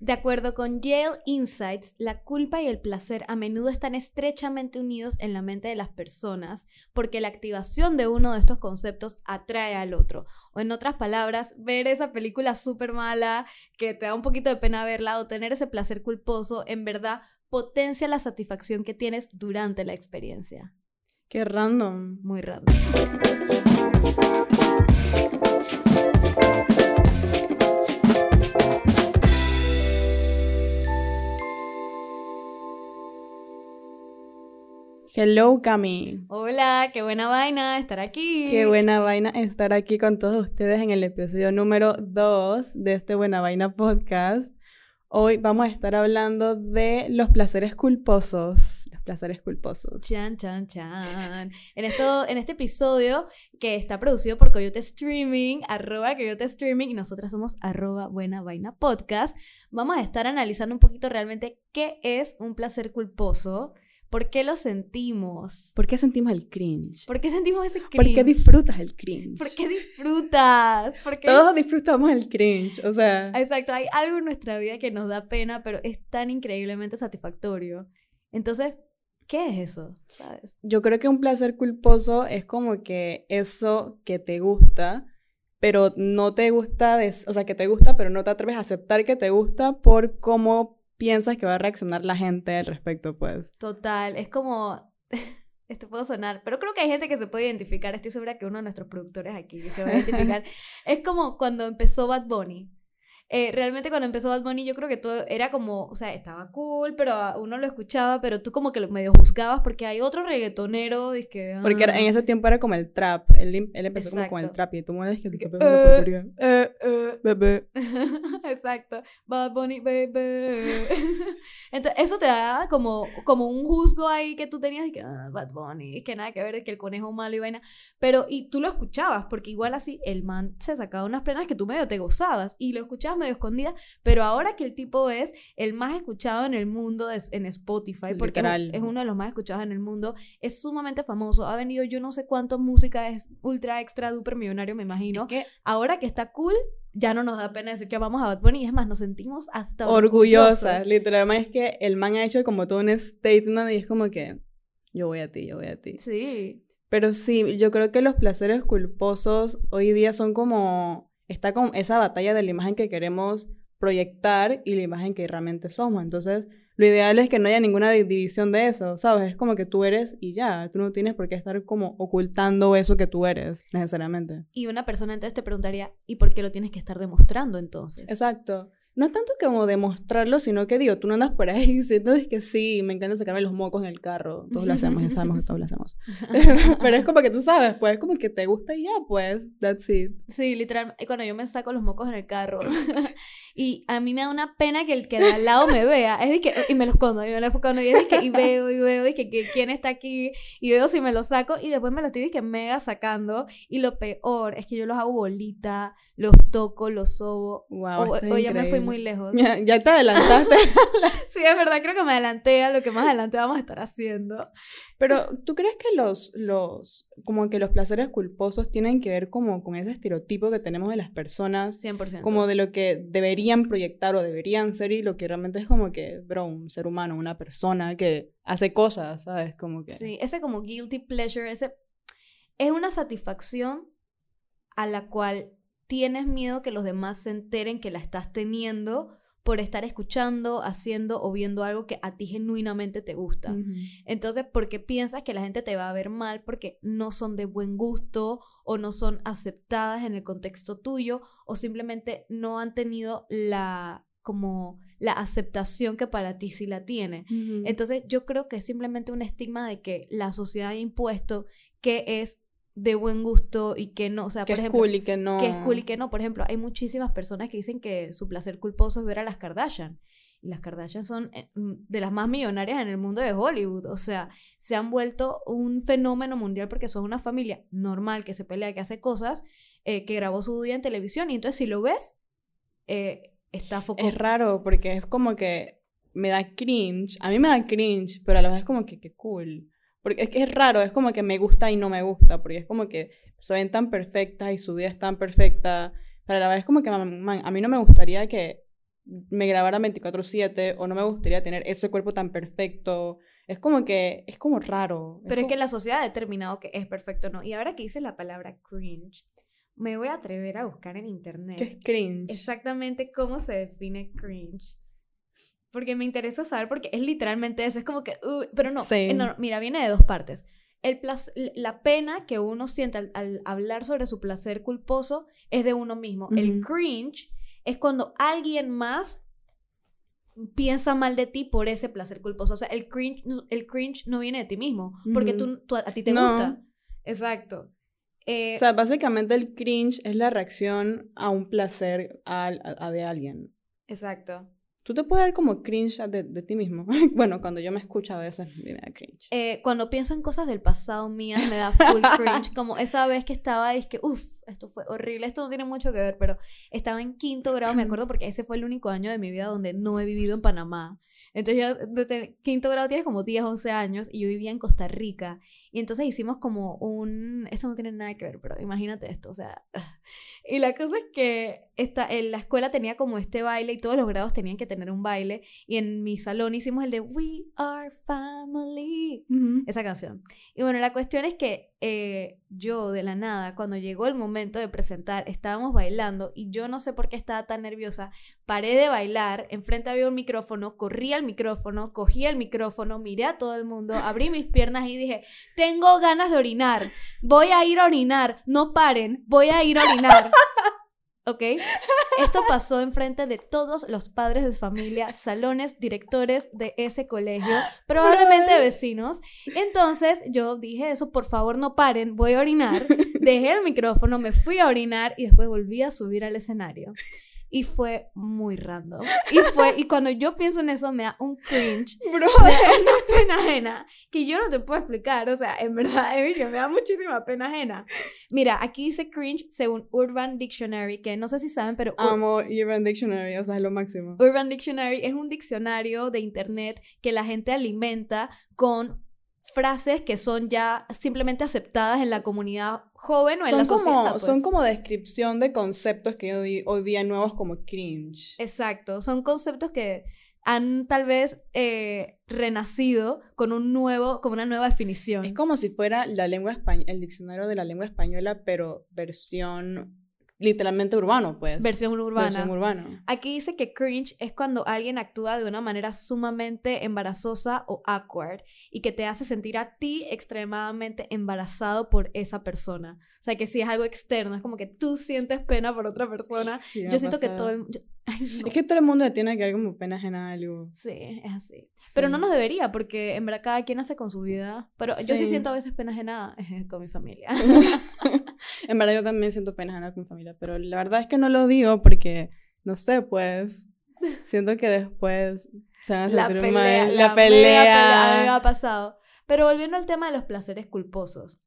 De acuerdo con Yale Insights, la culpa y el placer a menudo están estrechamente unidos en la mente de las personas porque la activación de uno de estos conceptos atrae al otro. O en otras palabras, ver esa película súper mala que te da un poquito de pena verla o tener ese placer culposo en verdad potencia la satisfacción que tienes durante la experiencia. Qué random. Muy random. Hello, Cami. Hola, qué buena vaina estar aquí. Qué buena vaina estar aquí con todos ustedes en el episodio número 2 de este Buena Vaina podcast. Hoy vamos a estar hablando de los placeres culposos. Los placeres culposos. Chan, chan, chan. En, esto, en este episodio que está producido por Coyote Streaming, arroba Coyote Streaming, y nosotras somos arroba Buena Vaina Podcast, vamos a estar analizando un poquito realmente qué es un placer culposo ¿Por qué lo sentimos? ¿Por qué sentimos el cringe? ¿Por qué sentimos ese cringe? ¿Por qué disfrutas el cringe? ¿Por qué disfrutas? ¿Por Todos disfrutamos el cringe, o sea. Exacto, hay algo en nuestra vida que nos da pena, pero es tan increíblemente satisfactorio. Entonces, ¿qué es eso? ¿Sabes? Yo creo que un placer culposo es como que eso que te gusta, pero no te gusta, o sea, que te gusta, pero no te atreves a aceptar que te gusta por cómo piensas que va a reaccionar la gente al respecto, pues. Total, es como, esto puedo sonar, pero creo que hay gente que se puede identificar, estoy segura que uno de nuestros productores aquí se va a identificar. es como cuando empezó Bad Bunny. Eh, realmente cuando empezó Bad Bunny yo creo que todo era como, o sea, estaba cool, pero uno lo escuchaba, pero tú como que lo medio juzgabas porque hay otro reggaetonero, que, Porque en ese tiempo era como el trap, él, él empezó como con el trap y tú me que eh, eh, eh, bebé. Exacto, Bad Bunny, bebé. Entonces, eso te da como, como un juzgo ahí que tú tenías y que, ah, Bad Bunny, que nada que ver, es que el conejo malo y vaina, pero, y tú lo escuchabas, porque igual así el man se sacaba unas plenas que tú medio te gozabas y lo escuchabas medio escondida, pero ahora que el tipo es el más escuchado en el mundo en Spotify, porque es, uno de los más escuchados en el mundo, es sumamente famoso, ha venido yo no sé cuánto música, es ultra extra duper millonario, me imagino. que ahora que está cool, ya no nos da pena decir que vamos a Bad Bunny y es más, nos sentimos hasta orgullosas. Literalmente es que el man ha hecho como todo un statement y es como que yo voy a ti, yo voy a ti. Sí. Pero sí, yo creo que los placeres culposos hoy día son como está con esa batalla de la imagen que queremos proyectar y la imagen que realmente somos. Entonces, lo ideal es que no haya ninguna división de eso, ¿sabes? Es como que tú eres y ya, tú no tienes por qué estar como ocultando eso que tú eres, necesariamente. Y una persona entonces te preguntaría, ¿y por qué lo tienes que estar demostrando entonces? Exacto no es tanto como demostrarlo, sino que digo, tú no andas por ahí diciendo que sí, me encanta sacarme los mocos en el carro. Todos lo hacemos, ya sabemos que todos lo hacemos. Pero, es como que tú sabes, pues, como que te gusta y ya, pues, that's it. Sí, literalmente, cuando yo me saco los mocos en el carro y a mí me da una pena que el que de al lado me vea, es de que, y me los escondo, y me los escondo, y, es que, y veo, y veo, y que, que, quién está aquí, y veo si me los saco, y después me los estoy que mega sacando, y lo peor es que yo los hago bolita, los toco, los sobo, wow, o, o ya me fui muy lejos. Ya, te adelantaste. sí, es verdad, creo que me adelanté a lo que más adelante vamos a estar haciendo. Pero, ¿tú crees que los, los, como que los placeres culposos tienen que ver como con ese estereotipo que tenemos de las personas? 100%. Como de lo que proyectar o deberían ser y lo que realmente es como que, bro, un ser humano, una persona que hace cosas, ¿sabes? Como que... Sí, ese como guilty pleasure, ese es una satisfacción a la cual tienes miedo que los demás se enteren que la estás teniendo por estar escuchando, haciendo o viendo algo que a ti genuinamente te gusta. Entonces, ¿por qué piensas que la gente te va a ver mal porque no son de buen gusto o no son aceptadas en el contexto tuyo o simplemente no han tenido la como la aceptación que para ti sí la tiene. Entonces, yo creo que es simplemente un estigma de que la sociedad ha impuesto que es de buen gusto y que no, o sea, que por es ejemplo, cool y que no. Que es cool y que no. Por ejemplo, hay muchísimas personas que dicen que su placer culposo es ver a las Kardashian. Y las Kardashian son eh, mm, de las más millonarias en el mundo de Hollywood. O sea, se han vuelto un fenómeno mundial porque son una familia normal que se pelea, que hace cosas, eh, que grabó su día en televisión. Y entonces, si lo ves, eh, está foco. Es raro porque es como que me da cringe. A mí me da cringe, pero a la vez es como que, qué cool. Porque es que es raro, es como que me gusta y no me gusta, porque es como que se ven tan perfectas y su vida es tan perfecta, pero a la vez es como que, a mí no me gustaría que me grabara 24/7 o no me gustaría tener ese cuerpo tan perfecto. Es como que, es como raro. Pero es, que la sociedad ha determinado que es perfecto no. Y ahora que dice la palabra cringe, me voy a atrever a buscar en internet que es cringe. exactamente cómo se define cringe. Porque me interesa saber, porque es literalmente eso. Es como que, uh, pero no, Sí. no, mira, viene de dos partes. El la pena que uno siente al, al hablar sobre su placer culposo es de uno mismo. El cringe es cuando alguien más piensa mal de ti por ese placer culposo. O sea, el cringe, no- el cringe no viene de ti mismo, porque tú, tú- a ti te No. gusta. Exacto. Eh, O sea, básicamente el cringe es la reacción a un placer al- a, a de alguien. exacto. Tú te puedes dar como cringe de, de ti mismo. bueno, cuando yo me escucho a veces me da cringe. Eh, cuando pienso en cosas del pasado mías me da full cringe, como esa vez que estaba y es que, uff, esto fue horrible, esto no tiene mucho que ver, pero estaba en quinto grado, me acuerdo, porque ese fue el único año de mi vida donde no he vivido en Panamá. Entonces yo, desde quinto grado tienes como 10, 11 años y yo vivía en Costa Rica. Y entonces hicimos como un, esto no tiene nada que ver, pero imagínate esto, o sea, y la cosa es que esta, en la escuela tenía como este baile y todos los grados tenían que tener un baile. Y en mi salón hicimos el de We Are Family. Esa canción. Y bueno, la cuestión es que eh, yo de la nada, cuando llegó el momento de presentar, estábamos bailando y yo no sé por qué estaba tan nerviosa. Paré de bailar, enfrente había un micrófono, corrí al micrófono, cogí el micrófono, miré a todo el mundo, abrí mis piernas y dije, tengo ganas de orinar, voy a ir a orinar, no paren, voy a ir a orinar. ¿Ok? Esto pasó enfrente de todos los padres de familia, salones, directores de ese colegio, probablemente vecinos. Entonces yo dije eso, por favor no paren, voy a orinar. Dejé el micrófono, me fui a orinar y después volví a subir al escenario. Y fue muy random. Y fue, y cuando yo pienso en eso me da un cringe Bro, da una pena ajena que yo no te puedo explicar. O sea, en verdad, Emi, que me da muchísima pena ajena. Mira, aquí dice cringe según Urban Dictionary, que no sé si saben, pero amo Urban Dictionary, o sea, es lo máximo. Urban Dictionary es un diccionario de internet que la gente alimenta con frases que son ya simplemente aceptadas en la comunidad joven o en la Son sociedad. como, pues. son como descripción de conceptos que hoy, hoy día nuevos como cringe. Exacto, son conceptos que han tal vez eh, renacido con un nuevo, con una nueva definición. Es como si fuera la lengua española, el diccionario de la lengua española, pero versión literalmente urbano, pues. Versión urbana. Versión urbano. Aquí dice que cringe es cuando alguien actúa de una manera sumamente embarazosa o awkward y que te hace sentir a ti extremadamente embarazado por esa persona. O sea, que si es algo externo, es como que tú sientes pena por otra persona. Sí, Yo siento que todo el yo- ay, no. Es que todo el mundo le tiene que dar como pena ajena a algo. Sí, es así. Pero no nos debería, porque en verdad cada quien hace con su vida. Pero yo sí Sí. siento a veces pena ajena con mi familia. En verdad yo también siento pena ajena con mi familia, pero la verdad es que no lo digo porque, no sé, pues, siento que después se van a la sentir pelea, mal. la La, pelea. A mí me pelea. ha pasado. Pero volviendo al tema de los placeres culposos.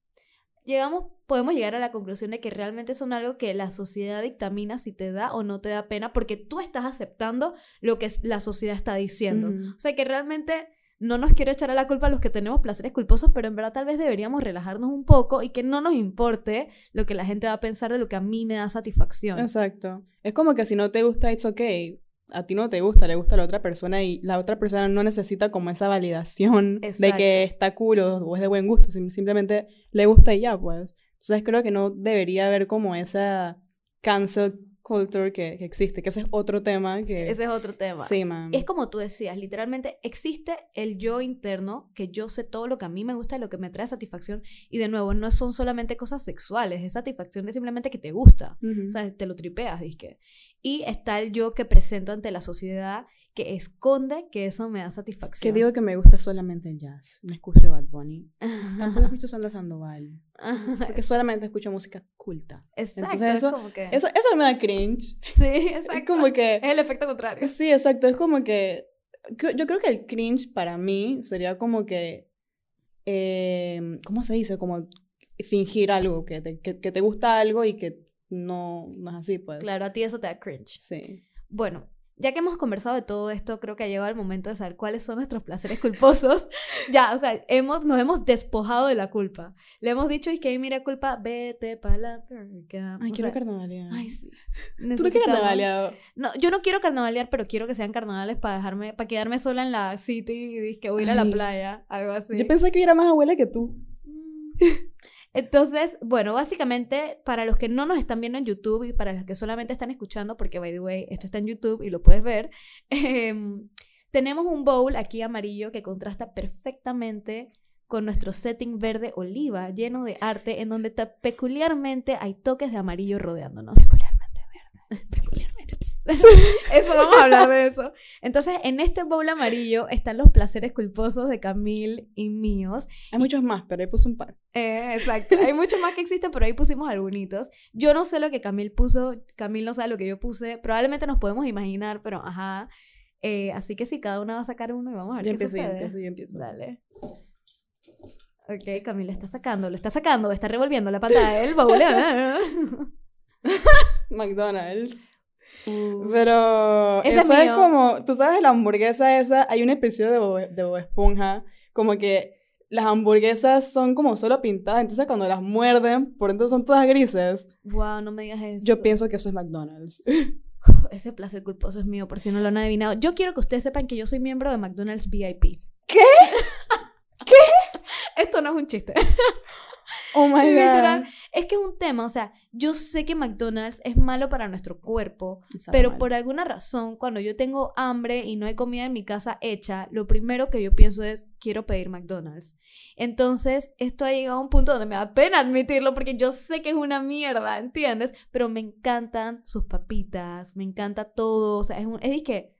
Llegamos, podemos llegar a la conclusión de que realmente son algo que la sociedad dictamina si te da o no te da pena, porque tú estás aceptando lo que la sociedad está diciendo. Ujú. O sea que realmente no nos quiero echar a la culpa a los que tenemos placeres culposos, pero en verdad tal vez deberíamos relajarnos un poco y que no nos importe lo que la gente va a pensar de lo que a mí me da satisfacción. Exacto. Es como que si no te gusta, it's okay. A ti no te gusta, le gusta a la otra persona y la otra persona no necesita como esa validación de que está cool o, es de buen gusto, sim- simplemente le gusta y ya, pues. Entonces creo que no debería haber como esa cancel culture que, que existe, que ese es otro tema que... Ese es otro tema. Sí, man. Es como tú decías, literalmente existe el yo interno, que yo sé todo lo que a mí me gusta y lo que me trae satisfacción. Y de nuevo, no son solamente cosas sexuales, es satisfacción de simplemente que te gusta. O sea, te lo tripeas, disque. Y está el yo que presento ante la sociedad, que esconde que eso me da Que satisfacción. digo que me gusta solamente el jazz. No escucho Bad Bunny. Tampoco escucho Sandra Sandoval. Porque solamente escucho música culta. Exacto, Entonces es eso- como que... Eso, eso me da cringe. sí, Es exacto. como que... Es el efecto contrario. Sí, exacto. Es como que. Yo creo que el cringe para mí sería como que. eh, ¿Cómo se dice? Como fingir algo, que te, que, que te gusta algo y que no, no es así, pues. Claro, a ti eso te da cringe. Sí. Bueno, ya que hemos conversado de todo esto, creo que ha llegado el momento de saber cuáles son nuestros placeres culposos. ya, o sea, hemos, nos hemos despojado de la culpa. Le hemos dicho, y que mira culpa, vete para la perca. Ay, O quiero sea, carnavalear. Ay, sí. ¿Tú no quieres carnavaleado? No, yo no quiero carnavalear, pero quiero que sean carnavales para dejarme, para quedarme sola en la city y que voy a ir a la Ay. playa, algo así. Yo pensé que yo era más abuela que tú. Entonces, bueno, básicamente, para los que no nos están viendo en YouTube y para los que solamente están escuchando, porque, by the way, esto está en YouTube y lo puedes ver, em, tenemos un bowl aquí amarillo que contrasta perfectamente con nuestro setting verde oliva lleno de arte en donde peculiarmente hay toques de amarillo rodeándonos. Peculiarmente verde. Peculiarmente. Eso, vamos a hablar de eso. Entonces, en este bowl amarillo están los placeres culposos de Camille y míos. Hay muchos más, pero ahí puse un par. Eh, exacto. Hay muchos más que existen, pero ahí pusimos algunos. Yo no sé lo que Camil puso, Camil no sabe lo que yo puse. Probablemente nos podemos imaginar, pero ajá. Eh, así que sí, cada una va a sacar uno y vamos a ver Yo qué empiezo, yo sucede. empiezo, yo empiezo. Dale. Ok, Camila está sacando, lo está sacando, está revolviendo la pantalla del baúl. McDonald's. Uh, Pero Ese es eso es como, tú sabes, la hamburguesa esa, hay un episodio de Bob, de Bob Esponja, como que las hamburguesas son como solo pintadas, entonces cuando las muerden, por dentro son todas grises. wow, no me digas eso. Yo pienso que eso es McDonald's. Ese placer culposo es mío, por si no lo han adivinado. Yo quiero que ustedes sepan que yo soy miembro de McDonald's VIP. ¿Qué? ¿Qué? Esto no es un chiste. Oh my Literal. god. Es que es un tema, o sea, yo sé que McDonald's es malo para nuestro cuerpo, pero mal. por alguna razón, cuando yo tengo hambre y no hay comida en mi casa hecha, lo primero que yo pienso es, quiero pedir McDonald's. Entonces, esto ha llegado a un punto donde me da pena admitirlo porque yo sé que es una mierda, ¿entiendes? Pero me encantan sus papitas, me encanta todo, o sea, es un, es que,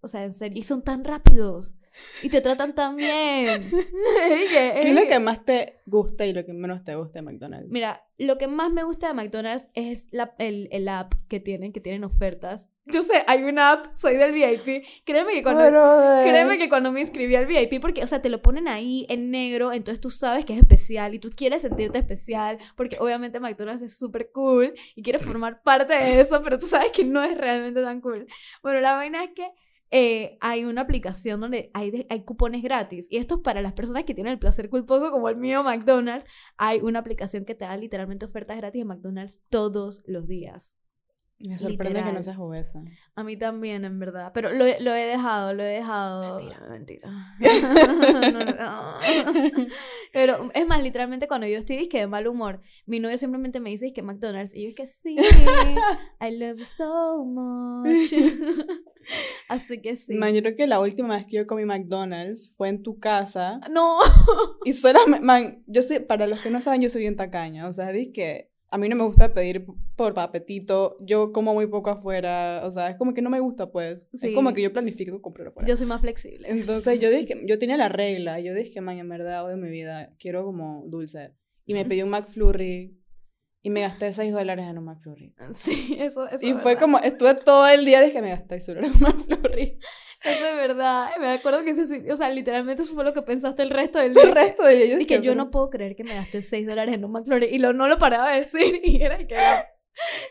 o sea, en serio, y son tan rápidos y te tratan tan bien. ¿Qué es lo que más te gusta y lo que menos te gusta de McDonald's? Mira, lo que más me gusta de McDonald's es la, el, el app que tienen, que tienen ofertas. Yo sé, hay una app, soy del VIP. Créeme que cuando, Brother. créeme que cuando me inscribí al VIP, porque, o sea, te lo ponen ahí en negro, entonces tú sabes que es especial y tú quieres sentirte especial, porque obviamente McDonald's es súper cool y quieres formar parte de eso, pero tú sabes que no es realmente tan cool. Bueno, la vaina es que eh, hay una aplicación donde hay, de- hay cupones gratis. Y esto es para las personas que tienen el placer culposo, como el mío, McDonald's. Hay una aplicación que te da literalmente ofertas gratis de McDonald's todos los días. Me sorprende que literal. no seas obesa. A mí también, en verdad. Pero lo, lo he dejado, lo he dejado. Mentira. Mentira. No, no, no. Pero es más, literalmente cuando yo estoy disque de mal humor, mi novio simplemente me dice que McDonald's. Y yo es que sí, I love you so much. Así que sí. Man, yo creo que la última vez que yo comí McDonald's fue en tu casa. No. Y solamente, man, yo soy, para los que no saben, yo soy bien tacaña. O sea, es que a mí no me gusta pedir por apetito. Yo como muy poco afuera. O sea, es como que no me gusta, pues. Sí. Es como que yo planifico comprar afuera. Yo soy más flexible. Entonces yo dije, yo tenía la regla. Yo dije, man, en verdad, odio mi vida. Quiero como dulce. Y me pedí un McFlurry. Y me gasté 6 dólares en un McFlurry. Sí, eso, eso Y es fue verdad. como, estuve todo el día, dije, me gasté solo en un McFlurry. Eso es verdad. Me acuerdo que ese, o sea, literalmente eso fue lo que pensaste el resto del día. El resto de ellos. Y que yo no puedo creer que me gasté 6 dólares en un McFlurry. Y lo, no lo paraba de decir. Y era que la,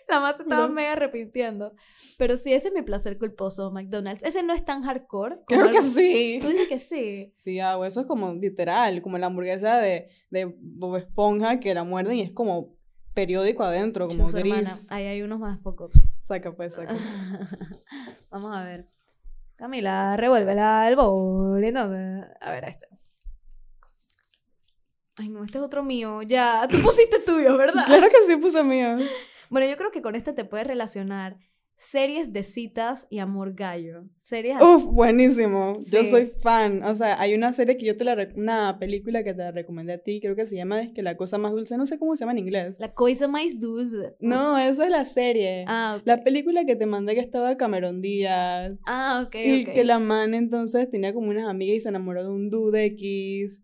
la más estaba No. mega arrepintiendo. Pero sí, ese es mi placer culposo, McDonald's. Ese no es tan hardcore. Creo que algo- sí. Tú dices que sí. Sí, hago eso es como literal, como la hamburguesa de, de Bob Esponja que la muerden y es como periódico adentro, como gris. hermana. Ahí hay unos más focus. Saca pues, saca. Vamos a ver. Camila, revuélvela el entonces. A ver, este. Ay, no, este es otro mío. Ya, tú pusiste tuyo, ¿verdad? claro que sí puse mío. Bueno, yo creo que con este te puedes relacionar series de citas y amor gallo. Series. Uf, buenísimo. Yo soy fan. O sea, hay una serie que yo te la una película que te la recomendé a ti, creo que se llama Es que la cosa más dulce, no sé cómo se llama en inglés. La coisa más dulce. No, esa es la serie. Ah, ok. La película que te mandé que estaba Cameron Díaz. Ah, ok, Y que la man entonces tenía como unas amigas y se enamoró de un dude X.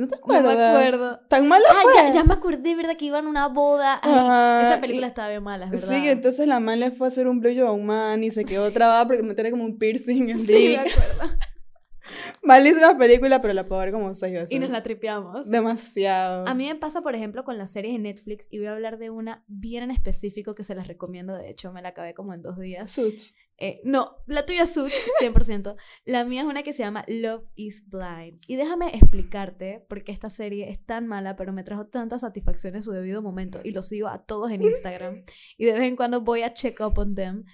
¿No te No acuerdas? me acuerdo. ¿Tan mala Ah, fue? ya, ya me acordé, ¿verdad? Que iban a una boda. Ay, Ajá, esa película estaba bien mala, ¿verdad? Sí, entonces la man le fue a hacer un blowjob a un man y se quedó trabada porque me tenía como un piercing en el Sí, me acuerdo. Malísima película, pero la puedo ver como seis veces. Y nos la tripeamos. Demasiado. A mí me pasa, por ejemplo, con las series de Netflix, y voy a hablar de una bien en específico que se las recomiendo, de hecho, me la acabé como en dos días. Suits. Eh, no, la tuya Suits, 100%. la mía es una que se llama Love is Blind. Y déjame explicarte por qué esta serie es tan mala, pero me trajo tantas satisfacciones en su debido momento. Y lo sigo a todos en Instagram. y de vez en cuando voy a check up on them.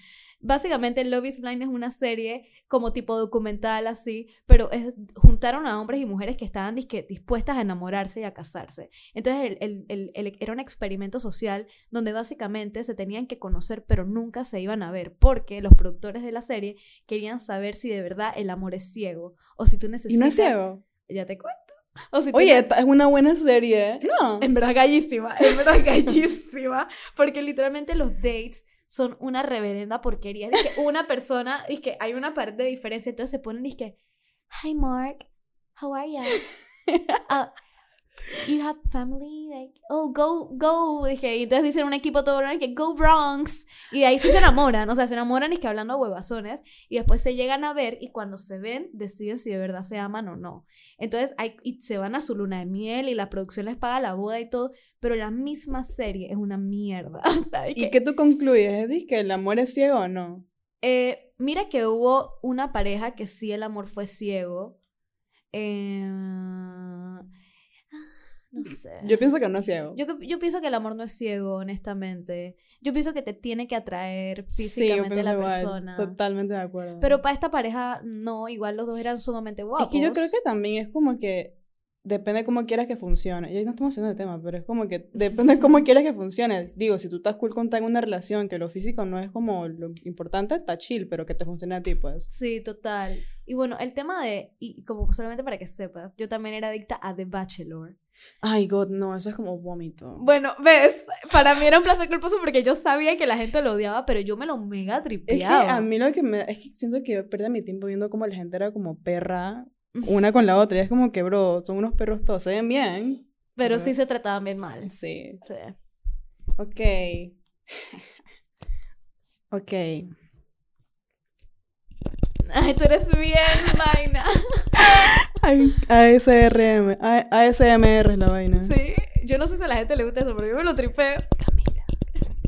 Básicamente, Love is Blind es una serie como tipo documental así, pero es, juntaron a hombres y mujeres que estaban dispuestas a enamorarse y a casarse. Entonces, el, el, el, era un experimento social donde básicamente se tenían que conocer, pero nunca se iban a ver, porque los productores de la serie querían saber si de verdad el amor es ciego o si tú necesitas... ¿Y no es ciego? Ya te cuento. O si Oye, es una buena serie. No. En verdad gallísima, en verdad gallísima, porque literalmente los dates son una reverenda porquería. Es que una persona, es que hay una parte de diferencia, entonces se ponen y es que, hi Mark, how are you? Uh, you have family, like, oh, go, go, dije, y entonces dicen un equipo todo que go Bronx, y de ahí sí se enamoran, o sea, se enamoran y que hablando huevazones, y después se llegan a ver, y cuando se ven, deciden si de verdad se aman o no. Entonces, hay, y se van a su luna de miel, y la producción les paga la boda y todo, pero la misma serie es una mierda. ¿Y qué tú concluyes, Edith? ¿Que el amor es ciego o no? Eh, mira que hubo una pareja que sí el amor fue ciego. Eh, no sé. Yo pienso que no es ciego. Yo, yo, pienso que el amor no es ciego, honestamente. Yo pienso que te tiene que atraer físicamente a la persona. Totalmente de acuerdo. Pero para esta pareja, no, igual los dos eran sumamente guapos. Es que yo creo que también es como que depende de cómo quieras que funcione. Y ahí no estamos haciendo de tema, pero es como que depende de cómo quieras que funcione. Digo, si tú estás cool con una relación, que lo físico no es como lo importante, está chill, pero que te funcione a ti, pues. Sí, total. Y bueno, el tema de, y como solamente para que sepas, yo también era adicta a The Bachelor. Ay, God, no, eso es como vómito. Bueno, ves, para mí era un placer culposo porque yo sabía que la gente lo odiaba, pero yo me lo mega tripeaba. Es que a mí lo que me es que siento que perdí mi tiempo viendo como la gente era como perra una con la otra. Y es como que, bro, son unos perros todos, se ven bien. Pero sí se trataban bien mal. Sí. sí. Ok. ok. Ay, tú eres bien vaina. ASRM. ASMR es la vaina. Sí. Yo no sé si a la gente le gusta eso, pero yo me lo tripeo. Camila,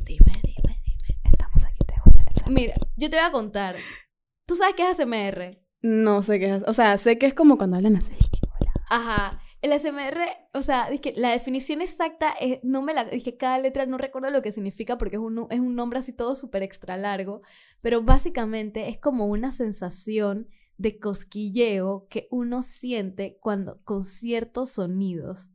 dime, dime, dime. Estamos aquí, te voy a Mira, yo te voy a contar. ¿Tú sabes qué es ASMR? No sé qué es. O sea, sé que es como cuando hablan así. Ajá. El SMR, o sea, que la definición exacta es, no me la, dije cada letra no recuerdo lo que significa porque es un, es un nombre así todo súper extra largo, pero básicamente es como una sensación de cosquilleo que uno siente cuando con ciertos sonidos.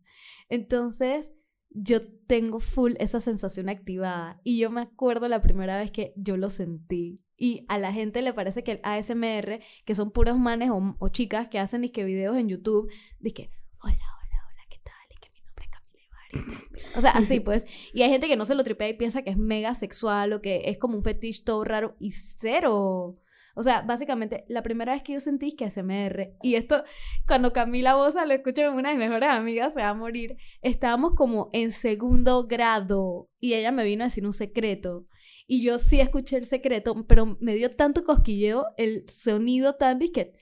Entonces, yo tengo full esa sensación activada y yo me acuerdo la primera vez que yo lo sentí y a la gente le parece que el ASMR, que son puros manes o, chicas que hacen que videos en YouTube, de que, hola, hola, hola, ¿qué tal? Y que mi nombre es Camila Ibarra. O sea, así pues. Y hay gente que no se lo tripea y piensa que es mega sexual o que es como un fetiche todo raro y cero. O sea, básicamente, la primera vez que yo sentí que ASMR, y esto, cuando Camila Bosa lo escuché una de mis mejores amigas, se va a morir, estábamos como en segundo grado y ella me vino a decir un secreto. Y yo sí escuché el secreto, pero me dio tanto cosquilleo el sonido tan disque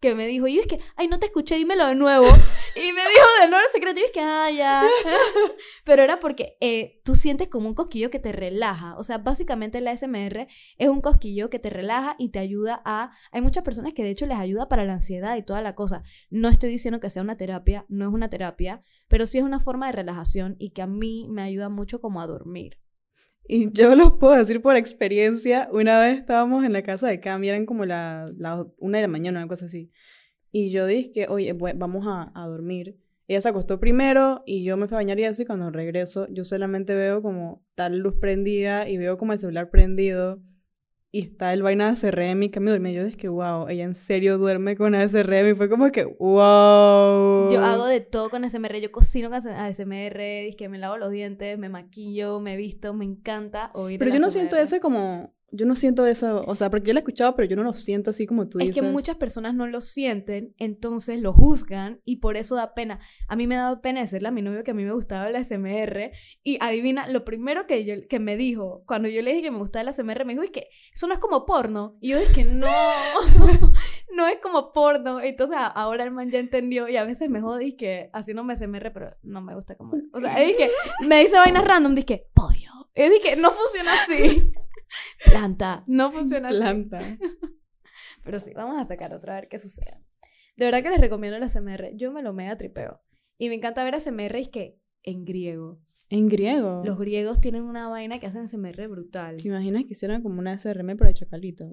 que me dijo, y es que, ay, no te escuché, dímelo de nuevo. Y me dijo de nuevo el secreto, y es que, ah, ya. Pero era porque eh, tú sientes como un cosquillo que te relaja. O sea, básicamente el ASMR es un cosquillo que te relaja y te ayuda a... Hay muchas personas que de hecho les ayuda para la ansiedad y toda la cosa. No estoy diciendo que sea una terapia, no es una terapia, pero sí es una forma de relajación y que a mí me ayuda mucho como a dormir. Y yo los puedo decir por experiencia. Una vez estábamos en la casa de Cam eran como la, la una de la mañana, una cosa así. Y yo dije, oye, vamos a, a, dormir. Ella se acostó primero y yo me fui a bañar y así cuando regreso yo solamente veo como tal luz prendida y veo como el celular prendido y está el vaina de CRM y Cami duerme. Yo dije que, wow, ella en serio duerme con ASMR. Y fue como que, wow. Yo hago de todo con ASMR. Yo cocino con ASMR, que me lavo los dientes, me maquillo, me visto. Me encanta oír Pero yo no siento ese como yo no siento eso, o sea, porque yo lo he escuchado, pero yo no lo siento así como tú dices. Es que muchas personas no lo sienten, entonces lo juzgan y por eso da pena. A mí me ha dado pena decirle a mi novio que a mí me gustaba la SMR y adivina, lo primero que, yo, que me dijo, cuando yo le dije que me gustaba la SMR, me dijo, es que eso no es como porno. Y yo dije, no, no es como porno. Entonces ahora el man ya entendió y a veces me jode y que así no me re, pero no me gusta como. O sea, que me dice vainas random, dije pollo. Es que no funciona así. Planta, no funciona así. Planta. Pero sí, vamos a sacar otra a ver qué sucede. De verdad que les recomiendo el ASMR. Yo me lo mega tripeo. Y me encanta ver ASMR es que en griego. En griego. Los griegos tienen una vaina que hacen ASMR brutal. ¿Te imaginas que hicieran como una SRM pero de chacalito?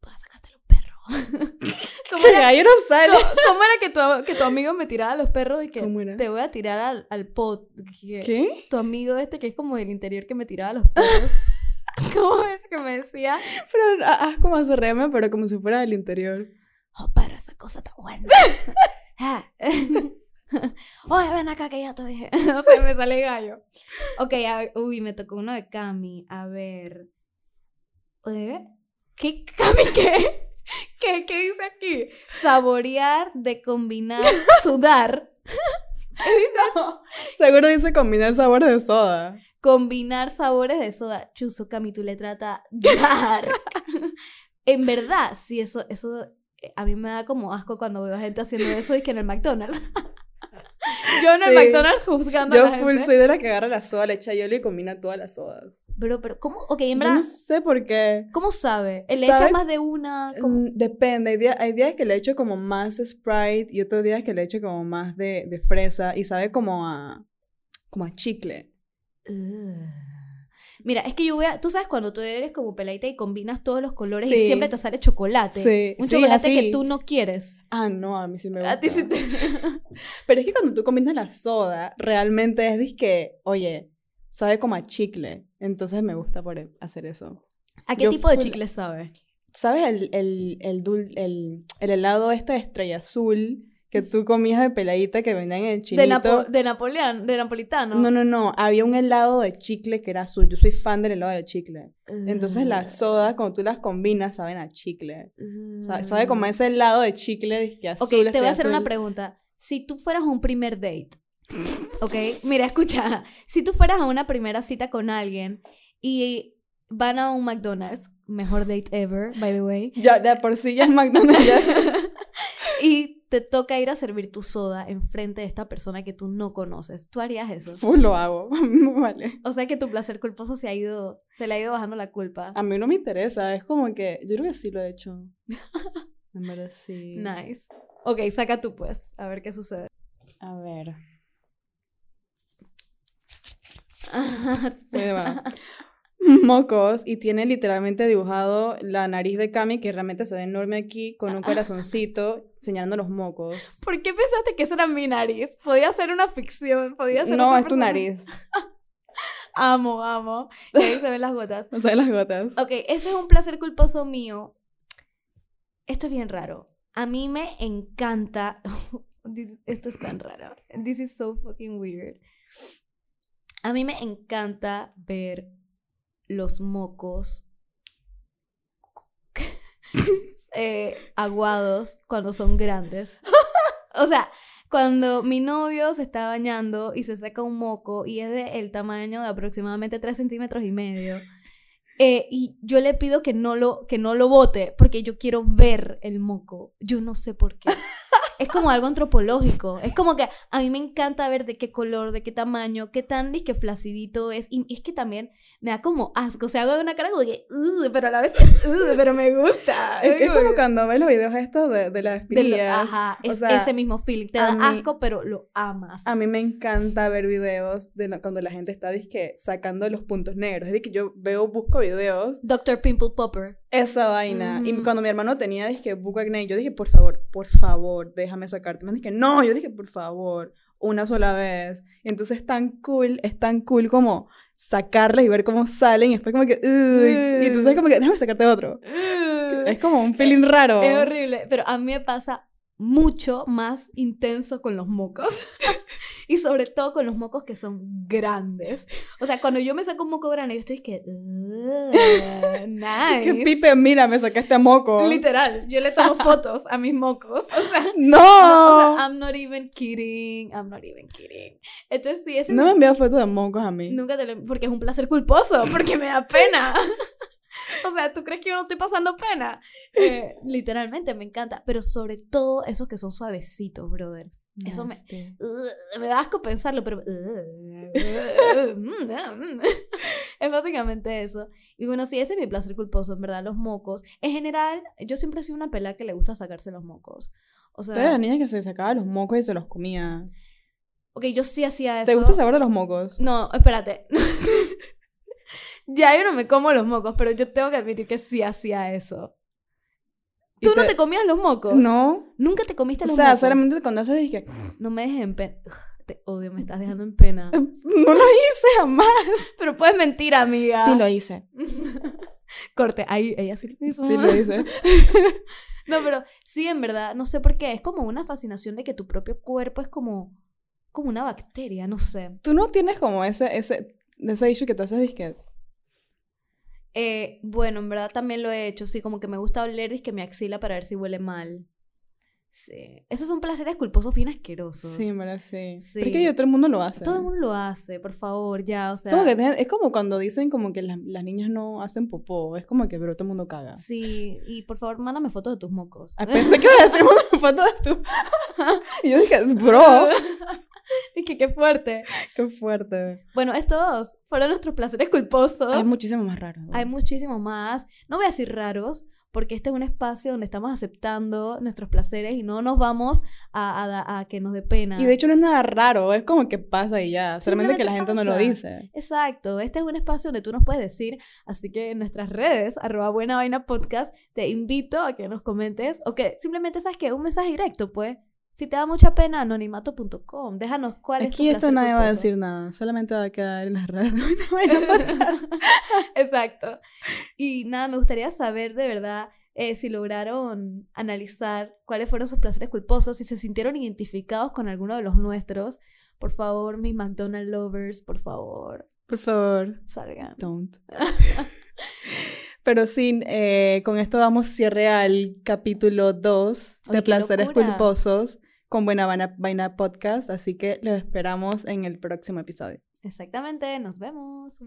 Puedes sacarte los perros. ¿Cómo ¡Qué era, gallo no sale! cómo- cómo era que, tu, que tu amigo me tiraba a los perros y que ¿Cómo era? te voy a tirar al, al pot? que- ¿Qué? Tu amigo este que es como del interior que me tiraba a los perros. ¿Cómo era que me decía? Pero ah, haz como SRM pero como si fuera del interior. Oh, pero esa cosa está buena. Ah. Oye, ven acá que ya te dije. no sé, me sale gallo. Ok, a ver, uy, me tocó uno de Cami. A ver. ¿Eh? ¿Qué? ¿Cami qué? ¿Qué, ¿Qué dice aquí? Saborear, de combinar, sudar. Seguro dice combinar sabores de soda. Combinar sabores de soda. Chuzo, Cami, tu letra está dark. en verdad, sí, eso, eso eh, a mí me da como asco cuando veo a gente haciendo eso y que en el McDonald's. Yo en el. McDonald's juzgando Yo a la full gente. soy de la que agarra la soda, le echa hielo y combina todas las sodas. Pero, pero, ¿cómo? Ok, en Yo verdad, no sé por qué. ¿cómo sabe? ¿Le ¿Sabe? echa más de una? ¿Cómo? Mm, Depende, hay, día- hay días que le echo como más Sprite y otros días que le echo como más de, de fresa y sabe como a, como a chicle. Ugh. Mira, es que yo voy a... Tú sabes cuando tú eres como peladita y combinas todos los colores y siempre te sale chocolate. Sí, Un sí, chocolate que tú no quieres. Ah, no, a mí sí me gusta. A ti sí te... Pero es que cuando tú combinas la soda, realmente es disque, oye, sabe como a chicle. Entonces me gusta por e- hacer eso. ¿A qué Yo tipo de chicle sabe? ¿Sabes el, el, el, dul- el, el helado este de estrella azul que tú comías de peladita que vendían en el chinito? De, Napo de Napoleón, de Napolitano. No, no, no. Había un helado de chicle que era azul. Yo soy fan del helado de chicle. Entonces las sodas, cuando tú las combinas, saben a chicle. Sabe, Ugh. sabe como ese helado de chicle disque azul. Ok, te voy a hacer una pregunta. Si tú fueras a un primer date, ok, mira, escucha, si tú fueras a una primera cita con alguien y van a un McDonald's, mejor date ever, by the way, Ya, de por sí ya es McDonald's. ya. y te toca ir a servir tu soda enfrente de esta persona que tú no conoces, ¿tú harías eso? Full lo hago. vale. O sea que tu placer culposo se ha ido, se le ha ido bajando la culpa. A mí no me interesa. Es como que. Yo creo que sí lo he hecho. En verdad sí. Nice. Ok, saca tú pues, a ver qué sucede. A ver. Mocos y tiene literalmente dibujado la nariz de Cami que realmente se ve enorme aquí con un corazoncito señalando los mocos. ¿Por qué pensaste que esa era mi nariz? Podía ser una ficción, podía ser No, es tu nariz. Amo, amo. Y ahí se ven las gotas. O sea, las gotas. Ok, ese es un placer culposo mío. Esto es bien raro. A mí me encanta. Esto es tan raro. This is so fucking weird. A mí me encanta ver los mocos eh, aguados cuando son grandes. O sea, cuando mi novio se está bañando y se saca un moco y es del tamaño de aproximadamente 3 centímetros y medio. eh, y yo le pido que no lo que no lo bote porque yo quiero ver el moco. Yo no sé por qué. Es como algo antropológico. Es como que a mí me encanta ver de qué color, de qué tamaño, qué tan disque flacidito es. Y es que también me da como asco. O sea, hago una cara como que, "Ugh", pero a la vez es, "Ugh", pero me gusta. Es, es como cuando ves los videos estos de, de las de lo- espinillas. ajá, O es sea, ese mismo feeling. Te da mí- asco, pero lo amas. A mí me encanta ver videos de la- cuando la gente está disque, sacando los puntos negros. Es de que yo veo, busco videos, Dr. Pimple Popper. Esa vaina. Y cuando mi hermano tenía disque buco acné, yo dije, por favor, por favor, déjame sacarte. Me dije, no, yo dije, por favor, una sola vez. Y entonces es tan cool, es tan cool como sacarles y ver cómo salen y después como que, "Uy", y entonces como que, déjame sacarte otro. Es como un feeling raro. Es horrible, pero a mí me pasa mucho más intenso con los mocos. y sobre todo con los mocos que son grandes. O sea, cuando yo me saco un moco grande, yo estoy que. "Ugh, nice. Que pipe, mira, me saqué este moco. Literal, yo le tomo fotos a mis mocos. O sea, ¡No! no, o sea, I'm not even kidding. I'm not even kidding. Entonces, sí, ese no me envías fotos de mocos a mí. Nunca te lo. Porque es un placer culposo, porque me da pena. O sea, ¿tú crees que yo no estoy pasando pena? Eh, literalmente, me encanta. Pero sobre todo esos que son suavecitos, brother. Eso me, Nasty. me da asco pensarlo, pero... es básicamente eso. Y bueno, sí, ese es mi placer culposo, en verdad, los mocos. En general, yo siempre he sido una pelada que le gusta sacarse los mocos. O Tú eres la sea, niña que se sacaba los mocos y se los comía. ok, yo sí hacía eso. ¿Te gusta el sabor de los mocos? No, espérate. ya yo no me como los mocos, pero yo tengo que admitir que sí hacía eso. ¿Y ¿Tú no te comías los mocos? No. ¿Nunca te comiste O los sea, mocos? solamente cuando haces dije, No me dejes en pena. Te odio, me estás dejando en pena. no lo hice jamás. Pero puedes mentir, amiga. Sí lo hice. Corte, ahí ella sí lo hizo. Sí lo hice. No, pero sí, en verdad, no sé por qué. Es como una fascinación de que tu propio cuerpo es como, como una bacteria, no sé. Tú no tienes como ese, ese, ese issue que te haces disque. Eh, bueno, en verdad también lo he hecho, sí, como que me gusta oler y que me axila para ver si huele mal. Sí. Esos son placeres culposos bien asquerosos. Sí, verdad, sí. Sí. Pero es que yo, todo el mundo lo hace. Todo el mundo lo hace, por favor, ya, o sea. Como que tiene- es como cuando dicen como que las, las niñas no hacen popó. Es como que, pero todo el mundo caga. Sí, y por favor, mándame fotos de tus mocos. Ah, Pensé que iba a decir una foto de tú. y yo dije, bro, es que qué fuerte. qué fuerte. Bueno, estos fueron nuestros placeres culposos. Hay muchísimo más raro. Hay muchísimo más. No voy a decir raros, porque este es un espacio donde estamos aceptando nuestros placeres y no nos vamos a, a a que nos dé pena. Y de hecho no es nada raro, es como que pasa y ya. Solamente que la gente Simplemente no lo pasa. dice. Exacto, este es un espacio donde tú nos puedes decir, así que en nuestras redes, arroba buena vaina podcast, te invito a que nos comentes, o que simplemente, ¿sabes qué? Un mensaje directo, pues. Si te da mucha pena, anonimato.com, déjanos cuál es tu Aquí esto nadie va a culposo. decir nada, solamente va a quedar en las redes. Exacto. Y nada, me gustaría saber de verdad eh, si lograron analizar cuáles fueron sus placeres culposos, si se sintieron identificados con alguno de los nuestros. Por favor, mis McDonald's lovers, por favor, Por favor, salgan. don't. Pero sí, eh, con esto damos cierre al capítulo 2 Ay, de Placeres locura. Culposos con Buena Vaina, Podcast, así que los esperamos en el próximo episodio. Exactamente, nos vemos.